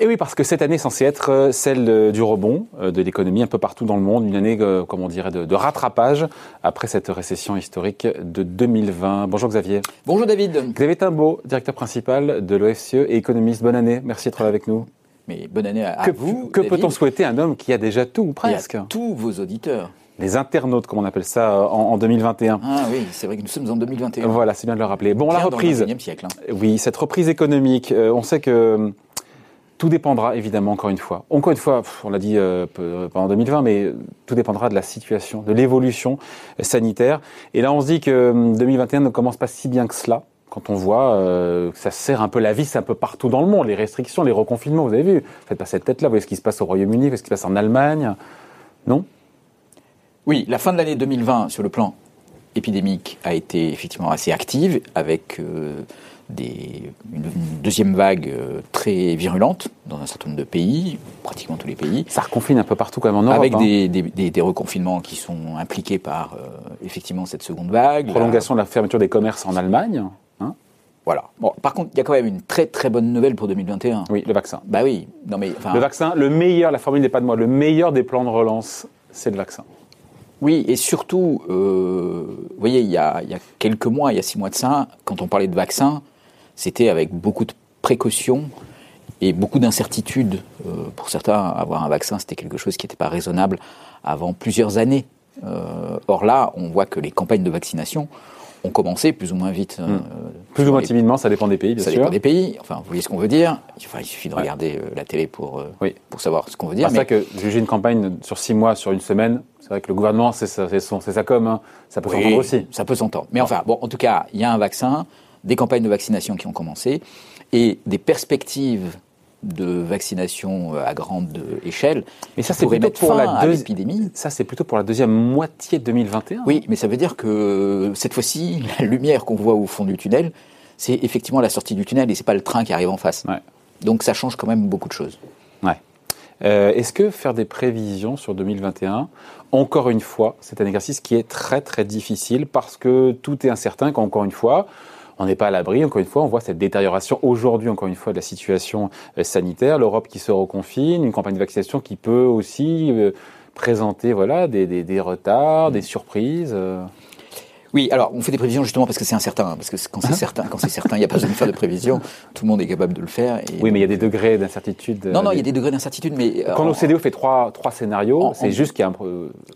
Et oui, parce que cette année est censée être euh, celle euh, du rebond euh, de l'économie un peu partout dans le monde, une année, comment on dirait, de, de, rattrapage après cette récession historique de 2020. Bonjour Xavier. Bonjour David. Xavier Timbaud, directeur principal de l'OFCE et économiste. Bonne année, merci d'être là avec nous. Mais bonne année à, que, vous. Que peut-on souhaiter à un homme qui a déjà tout, ou presque? tous vos auditeurs? Les internautes, comme on appelle ça, en, en 2021. Ah oui, c'est vrai que nous sommes en 2021. Voilà, c'est bien de le rappeler. Bon, la reprise. Dans le siècle. Hein. Oui, cette reprise économique, on sait que tout dépendra évidemment, encore une fois. Encore une fois, on l'a dit euh, pendant 2020, mais tout dépendra de la situation, de l'évolution sanitaire. Et là, on se dit que 2021 hum, ne commence pas si bien que cela. Quand on voit euh, que ça sert un peu la vis un peu partout dans le monde, les restrictions, les reconfinements, vous avez vu. Faites pas cette tête-là, vous voyez ce qui se passe au Royaume-Uni, vous voyez ce qui se passe en Allemagne. Non? Oui, la fin de l'année 2020 sur le plan épidémique a été effectivement assez active avec euh, des, une, deuxième vague euh, très virulente dans un certain nombre de pays, pratiquement tous les pays. Ça reconfine un peu partout quand même en Europe. Avec hein. des, des, des, reconfinements qui sont impliqués par euh, effectivement cette seconde vague. Prolongation de la fermeture des commerces en Allemagne. Hein voilà. Bon, par contre, il y a quand même une très très bonne nouvelle pour 2021. Oui, le vaccin. Bah oui. Non mais le vaccin, le meilleur, la formule n'est pas de moi, le meilleur des plans de relance, c'est le vaccin. Oui, et surtout, euh, vous voyez, il y, a, quelques mois, il y a six mois de ça, quand on parlait de vaccin, c'était avec beaucoup de précautions et beaucoup d'incertitudes. Euh, pour certains, avoir un vaccin, c'était quelque chose qui n'était pas raisonnable avant plusieurs années. Euh, or là, on voit que les campagnes de vaccination ont commencé plus ou moins vite. Euh, hmm. plus ou moins timidement, ça dépend des pays, bien ça sûr. Ça dépend des pays. Enfin, vous voyez ce qu'on veut dire. Enfin, il suffit de regarder euh, la télé pour, euh, oui. pour savoir ce qu'on veut dire. C'est mais... ça que juger une campagne sur six mois, sur une semaine, c'est vrai que le gouvernement, c'est sa, sa com, hein. ça peut oui, s'entendre aussi. Ça peut s'entendre. Mais enfin, bon, en tout cas, il y a un vaccin, des campagnes de vaccination qui ont commencé et des perspectives de vaccination à grande échelle. Mais ça, c'est plutôt pour la l'épidémie. Ça, c'est plutôt pour la deuxième moitié de 2021. Oui, mais ça veut dire que cette fois-ci, la lumière qu'on voit au fond du tunnel, c'est effectivement la sortie du tunnel et c'est pas le train qui arrive en face. Ouais. Donc ça change quand même beaucoup de choses. Ouais. Euh, Est-ce que faire des prévisions sur 2021, encore une fois, c'est un exercice qui est très très difficile parce que tout est incertain. Qu'encore une fois, on n'est pas à l'abri. Encore une fois, on voit cette détérioration aujourd'hui, encore une fois, de la situation sanitaire. L'Europe qui se reconfine, une campagne de vaccination qui peut aussi euh, présenter voilà, des, des, des retards, des surprises. Euh. Oui, alors on fait des prévisions justement parce que c'est incertain, hein, parce que quand c'est Hein certain, quand c'est certain, il n'y a pas besoin de faire de prévisions. Tout le monde est capable de le faire. Et oui, mais il y a des degrés d'incertitude. Non, non, il y a des degrés d'incertitude, mais quand l'OCDE fait trois, trois scénarios, c'est juste qu'il y a un.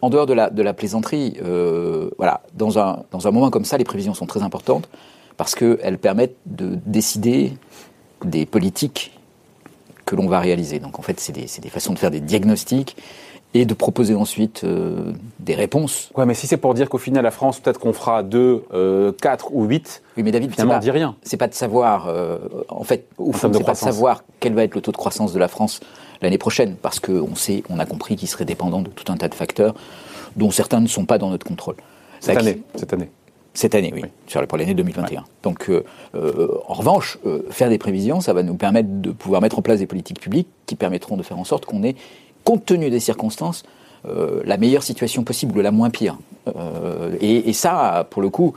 En dehors de la de la plaisanterie, euh, voilà, dans un dans un moment comme ça, les prévisions sont très importantes parce qu'elles permettent de décider des politiques que l'on va réaliser. Donc en fait, c'est des, des, façons de faire des diagnostics et de proposer ensuite euh, des réponses. Ouais, mais si c'est pour dire qu'au final, la France, peut-être qu'on fera 2, euh, 4 ou 8, oui, mais David, finalement, pas, on dit rien. C'est pas de savoir, euh, en fait, au fond, c'est pas de savoir quel va être le taux de croissance de la France l'année prochaine, parce qu'on sait, on a compris qu'il serait dépendant de tout un tas de facteurs dont certains ne sont pas dans notre contrôle. Cette année, cette année. Cette année, oui, oui. Sur, pour l'année 2021. Ouais. Donc, euh, euh, en revanche, euh, faire des prévisions, ça va nous permettre de pouvoir mettre en place des politiques publiques qui permettront de faire en sorte qu'on ait, compte tenu des circonstances, la meilleure situation possible ou la moins pire. Et, et, ça, pour le coup,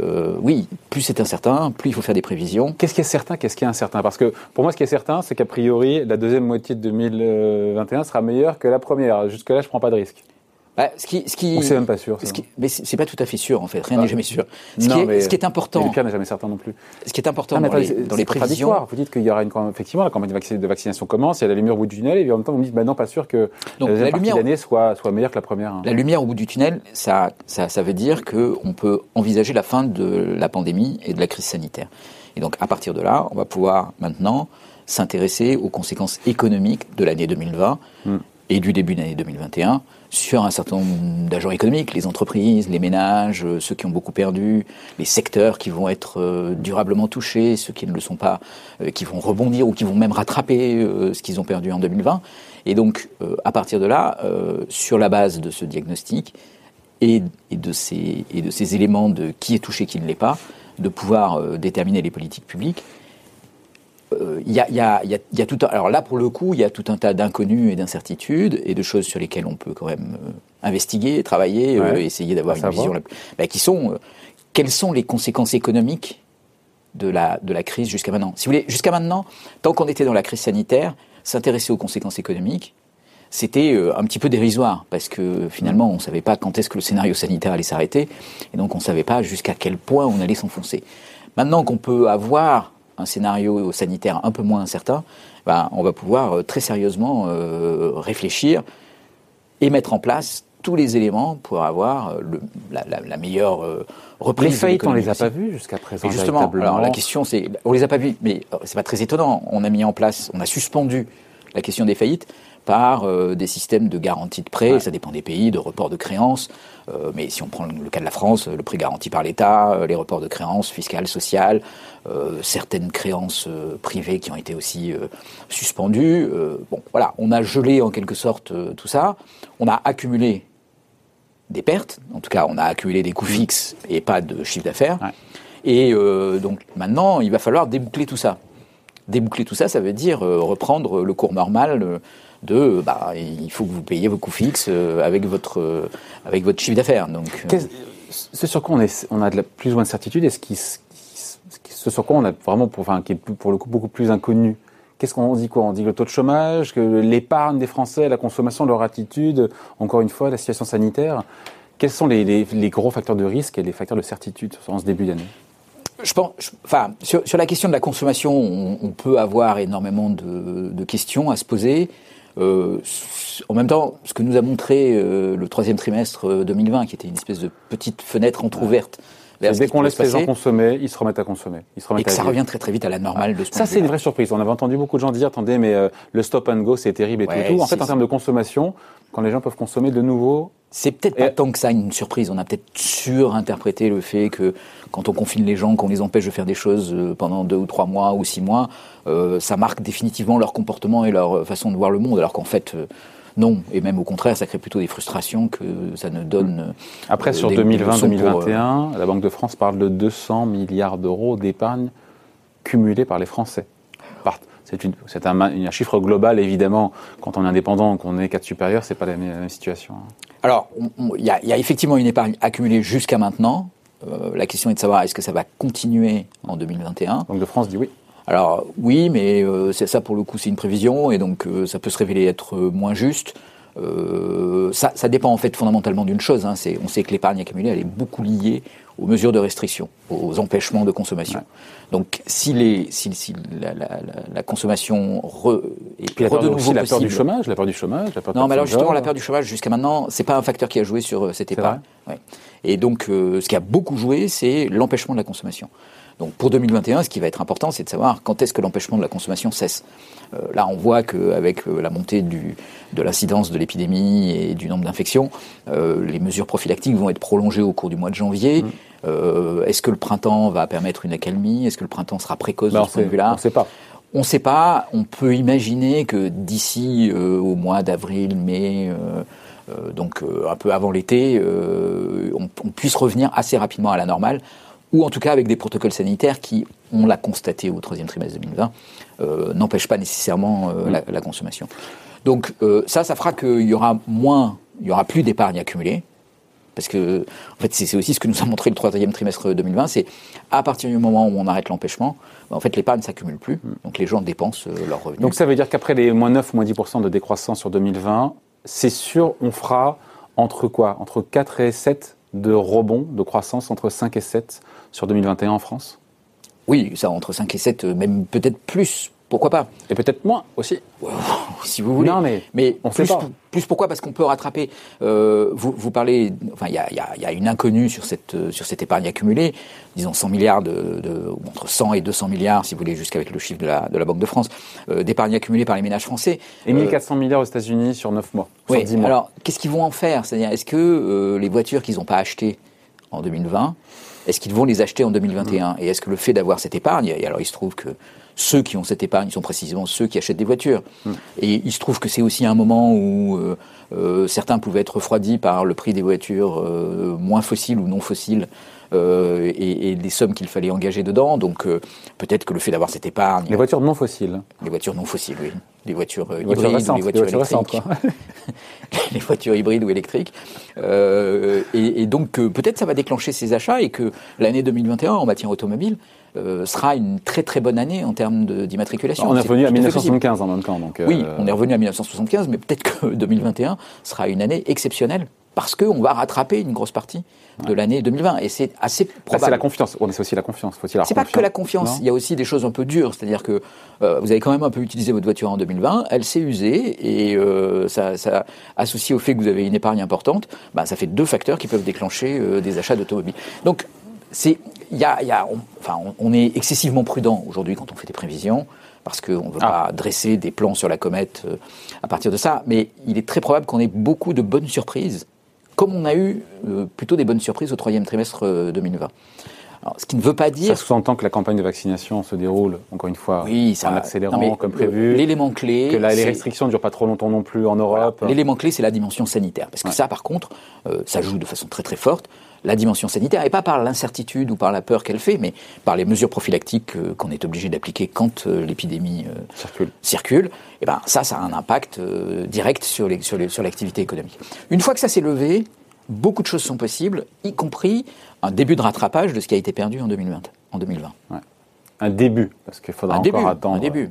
euh, oui, plus c'est incertain, plus il faut faire des prévisions. Qu'est-ce qui est certain, qu'est-ce qui est incertain? Parce que pour moi, ce qui est certain, c'est qu'a priori, la deuxième moitié de 2021 sera meilleure que la première. Jusque-là, je ne prends pas de risque. Bah, ce qui, ce qui, c'est même pas sûr. Ce qui, mais c'est pas tout à fait sûr en fait. Rien n'est jamais sûr. Ce, non, qui est, mais, ce qui est important. Le pire n'est jamais certain non plus. Ce qui est important ah, dans, les, dans les prévisions. Vous dites qu'il y aura une effectivement la campagne de vaccination commence, il y a la lumière au bout du tunnel, et en même temps vous me dites bah non pas sûr que Donc, la, la lumière l'année soit soit meilleure que la première. La lumière au bout du tunnel, ça ça, ça veut dire que on peut envisager la fin de la pandémie et de la crise sanitaire. Et donc à partir de là, on va pouvoir maintenant s'intéresser aux conséquences économiques de l'année 2020 mm. Et du début de l'année 2021 sur un certain nombre d'agents économiques, les entreprises, les ménages, ceux qui ont beaucoup perdu, les secteurs qui vont être durablement touchés, ceux qui ne le sont pas, euh, qui vont rebondir ou qui vont même rattraper euh, ce qu'ils ont perdu en 2020. Et donc, euh, à partir de là, sur la base de ce diagnostic et, de ces, et de ces éléments de qui est touché, qui ne l'est pas, de pouvoir déterminer les politiques publiques il y, a, y, a, y, a, y, a, tout un, alors là pour le coup il y a tout un tas d'inconnus et d'incertitudes et de choses sur lesquelles on peut quand même euh, investiguer, travailler, ouais, euh, essayer d'avoir une vision bah, qui sont euh, quelles sont les conséquences économiques de la, de la crise jusqu'à maintenant? Si vous voulez, jusqu'à maintenant, tant qu'on était dans la crise sanitaire, s'intéresser aux conséquences économiques, c'était euh, un petit peu dérisoire, parce que finalement, on ne savait pas quand est-ce que le scénario sanitaire allait s'arrêter, et donc on ne savait pas jusqu'à quel point on allait s'enfoncer. Maintenant qu'on peut avoir un scénario sanitaire un peu moins incertain, ben, on va pouvoir euh, très sérieusement euh, réfléchir et mettre en place tous les éléments pour avoir le, la, la, la, meilleure euh, reprise. Les faillites, on les a pas vues jusqu'à présent. Et justement, alors la question c'est, on les a pas vues, mais c'est pas très étonnant. On a mis en place, on a suspendu la question des faillites par euh, des systèmes de garantie de prêt, ouais. ça dépend des pays, de report de créances. Euh, mais si on prend le cas de la France, le prêt garanti par l'État, euh, les reports de créances fiscales, sociales, euh, certaines créances privées qui ont été aussi suspendues. bon, voilà, on a gelé en quelque sorte tout ça. On a accumulé des pertes, en tout cas, on a accumulé des coûts fixes et pas de chiffre d'affaires. Ouais. Et donc maintenant, il va falloir déboucler tout ça. Déboucler tout ça, ça veut dire reprendre le cours normal de bah, il faut que vous payiez vos coûts fixes avec votre, avec votre chiffre d'affaires. Donc, ce sur quoi on, est, on a de la, plus ou moins de certitude et ce, qui, sur quoi on a vraiment, enfin, qui est pour le coup beaucoup plus inconnu Qu'est-ce qu'on dit quoi? On dit le taux de chômage, que l'épargne des Français, la consommation, leur attitude, encore une fois, la situation sanitaire. Quels sont les, les, les gros facteurs de risque et les facteurs de certitude en ce début d'année? Je pense, je, enfin, sur, sur, la question de la consommation, on, on peut avoir énormément de, de, questions à se poser. Euh, en même temps, ce que nous a montré euh, le troisième trimestre 2020, qui était une espèce de petite fenêtre entrouverte. Dès qu'on laisse les gens consommer, ils se remettent à consommer. Ils se remettent et que à ça vivre. revient très très vite à la normale de ce Ça, c'est une vraie surprise. On avait entendu beaucoup de gens dire, attendez, mais euh, le stop and go, c'est terrible et ouais, tout, et tout. En fait, en termes de consommation, quand les gens peuvent consommer de nouveau, c'est peut-être pas tant que ça une surprise. On a peut-être surinterprété le fait que quand on confine les gens, qu'on les empêche de faire des choses euh, pendant deux ou trois mois ou six mois, euh, ça marque définitivement leur comportement et leur façon de voir le monde. Alors qu'en fait, euh, non. Et même au contraire, ça crée plutôt des frustrations que ça ne donne. Après, sur 2020-2021, la Banque de France parle de 200 milliards d'euros d'épargne cumulée par les Français. C'est un, un, chiffre global, évidemment. Quand on est indépendant, qu'on est cadre supérieur, c'est pas la même, la même situation. Alors, il y, y, a effectivement une épargne accumulée jusqu'à maintenant. Euh, la question est de savoir est-ce que ça va continuer en 2021. Banque de France dit oui. Alors oui, mais euh, c'est ça pour le coup, c'est une prévision et donc euh, ça peut se révéler être moins juste. Ça, ça, dépend en fait fondamentalement d'une chose. Hein, on sait que l'épargne accumulée, elle est beaucoup liée aux mesures de restriction, aux empêchements de consommation. Ouais. Donc, si, les, si, si la, la, la, consommation re, est Puis la peur, de nouveau la peur du chômage, la peur du chômage, la peur non, mais alors justement, la peur du chômage jusqu'à maintenant, c'est pas un facteur qui a joué sur euh, cette épargne. Ouais. Et donc, euh, ce qui a beaucoup joué, c'est l'empêchement de la consommation. Donc pour 2021, ce qui va être important, c'est de savoir quand est-ce que l'empêchement de la consommation cesse. Euh, là, on voit qu'avec euh, la montée du, de l'incidence de l'épidémie et du nombre d'infections, euh, les mesures prophylactiques vont être prolongées au cours du mois de janvier. Mmh. est-ce que le printemps va permettre une accalmie? Est-ce que le printemps sera précoce ben, de ce point de vue-là? On ne sait pas. On ne sait pas. On peut imaginer que d'ici au mois d'avril, mai, donc un peu avant l'été, on, on puisse revenir assez rapidement à la normale ou en tout cas avec des protocoles sanitaires qui, on l'a constaté au troisième trimestre 2020, euh, n'empêchent pas nécessairement euh, la, la, consommation. Donc euh, ça, ça fera qu'il y aura moins, il y aura plus d'épargne accumulée. Parce que, en fait, c'est aussi ce que nous a montré le troisième trimestre 2020, c'est à partir du moment où on arrête l'empêchement, en fait, l'épargne s'accumule plus. Donc les gens dépensent leurs revenus. Donc ça veut dire qu'après les moins 9, moins 10% de décroissance sur 2020, c'est sûr, on fera entre quoi? Entre 4 et 7 de rebond, de croissance entre 5 et 7 sur 2021 en France? Oui, ça entre 5 et 7, même peut-être plus. Pourquoi pas Et peut-être moins aussi. si vous voulez. Non, mais, mais on plus, sait pas. plus pourquoi Parce qu'on peut rattraper. Euh, vous, vous parlez. Enfin, il y a, y, a, y a, une inconnue sur cette, sur cette épargne accumulée. Disons 100 milliards, de, de entre 100 et 200 milliards, si vous voulez, jusqu'avec le chiffre de la, de la Banque de France, euh, d'épargne accumulée par les ménages français. Et 1400 euh, milliards aux États-Unis sur 9 mois. Oui, sur 10 mois. alors, qu'est-ce qu'ils vont en faire? C'est-à-dire, est-ce que euh, les voitures qu'ils n'ont pas achetées en 2020, est-ce qu'ils vont les acheter en 2021 mmh. Et est-ce que le fait d'avoir cette épargne, et alors il se trouve que ceux qui ont cette épargne sont précisément ceux qui achètent des voitures. Hmm. Et il se trouve que c'est aussi un moment où euh, euh, certains pouvaient être refroidis par le prix des voitures euh, moins fossiles ou non fossiles euh, et, et, les sommes qu'il fallait engager dedans. Donc euh, peut-être que le fait d'avoir cette épargne. Les voitures non fossiles. Les voitures non fossiles, oui. Les voitures euh, hybrides ou les voitures, électriques. les voitures hybrides ou électriques. Euh, et, et, donc peut-être ça va déclencher ces achats et que l'année 2021 en matière automobile euh, sera une très très bonne année en termes d'immatriculation. On est revenu à 1975 en même temps. Donc Oui, on est revenu à 1975, mais peut-être que 2021 sera une année exceptionnelle parce qu'on va rattraper une grosse partie de l'année 2020. Et c'est assez probable. c'est la confiance. On c'est aussi la confiance. Faut-il C'est pas que la confiance. Il y a aussi des choses un peu dures. C'est-à-dire que euh, vous avez quand même un peu utilisé votre voiture en 2020. Elle s'est usée et euh, ça, ça, associé au fait que vous avez une épargne importante, bah, ça fait deux facteurs qui peuvent déclencher euh, des achats d'automobiles. Donc, c'est, y a, y a on, enfin, on, est excessivement prudent aujourd'hui quand on fait des prévisions parce qu'on ne veut ah. pas dresser des plans sur la comète euh, à partir de ça. Mais il est très probable qu'on ait beaucoup de bonnes surprises comme on a eu euh, plutôt des bonnes surprises au troisième trimestre 2020. Euh, Alors, ce qui ne veut pas dire. Ça sous-entend que la campagne de vaccination se déroule, encore une fois, oui, en accélérant comme prévu. L'élément clé. Que les restrictions ne durent pas trop longtemps non plus en Europe. L'élément clé, c'est la dimension sanitaire. Parce que ça, par contre, euh, ça joue de façon très très forte. La dimension sanitaire, et pas par l'incertitude ou par la peur qu'elle fait, mais par les mesures prophylactiques qu'on est obligé d'appliquer quand l'épidémie circule. circule. Et ben ça, ça a un impact direct sur l'activité sur sur économique. Une fois que ça s'est levé, beaucoup de choses sont possibles, y compris un début de rattrapage de ce qui a été perdu en 2020. En 2020. Un début, parce qu'il faudra encore attendre. Un début.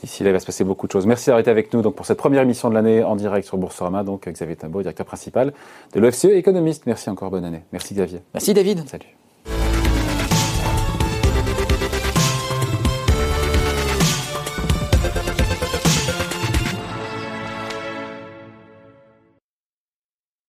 D'ici là, il va se passer beaucoup de choses. Merci d'avoir été avec nous donc, pour cette première émission de l'année en direct sur Boursorama. Donc, Xavier Timbaud, directeur principal de l'OFCE, économiste. Merci encore, bonne année. Merci Xavier. Merci David. Salut.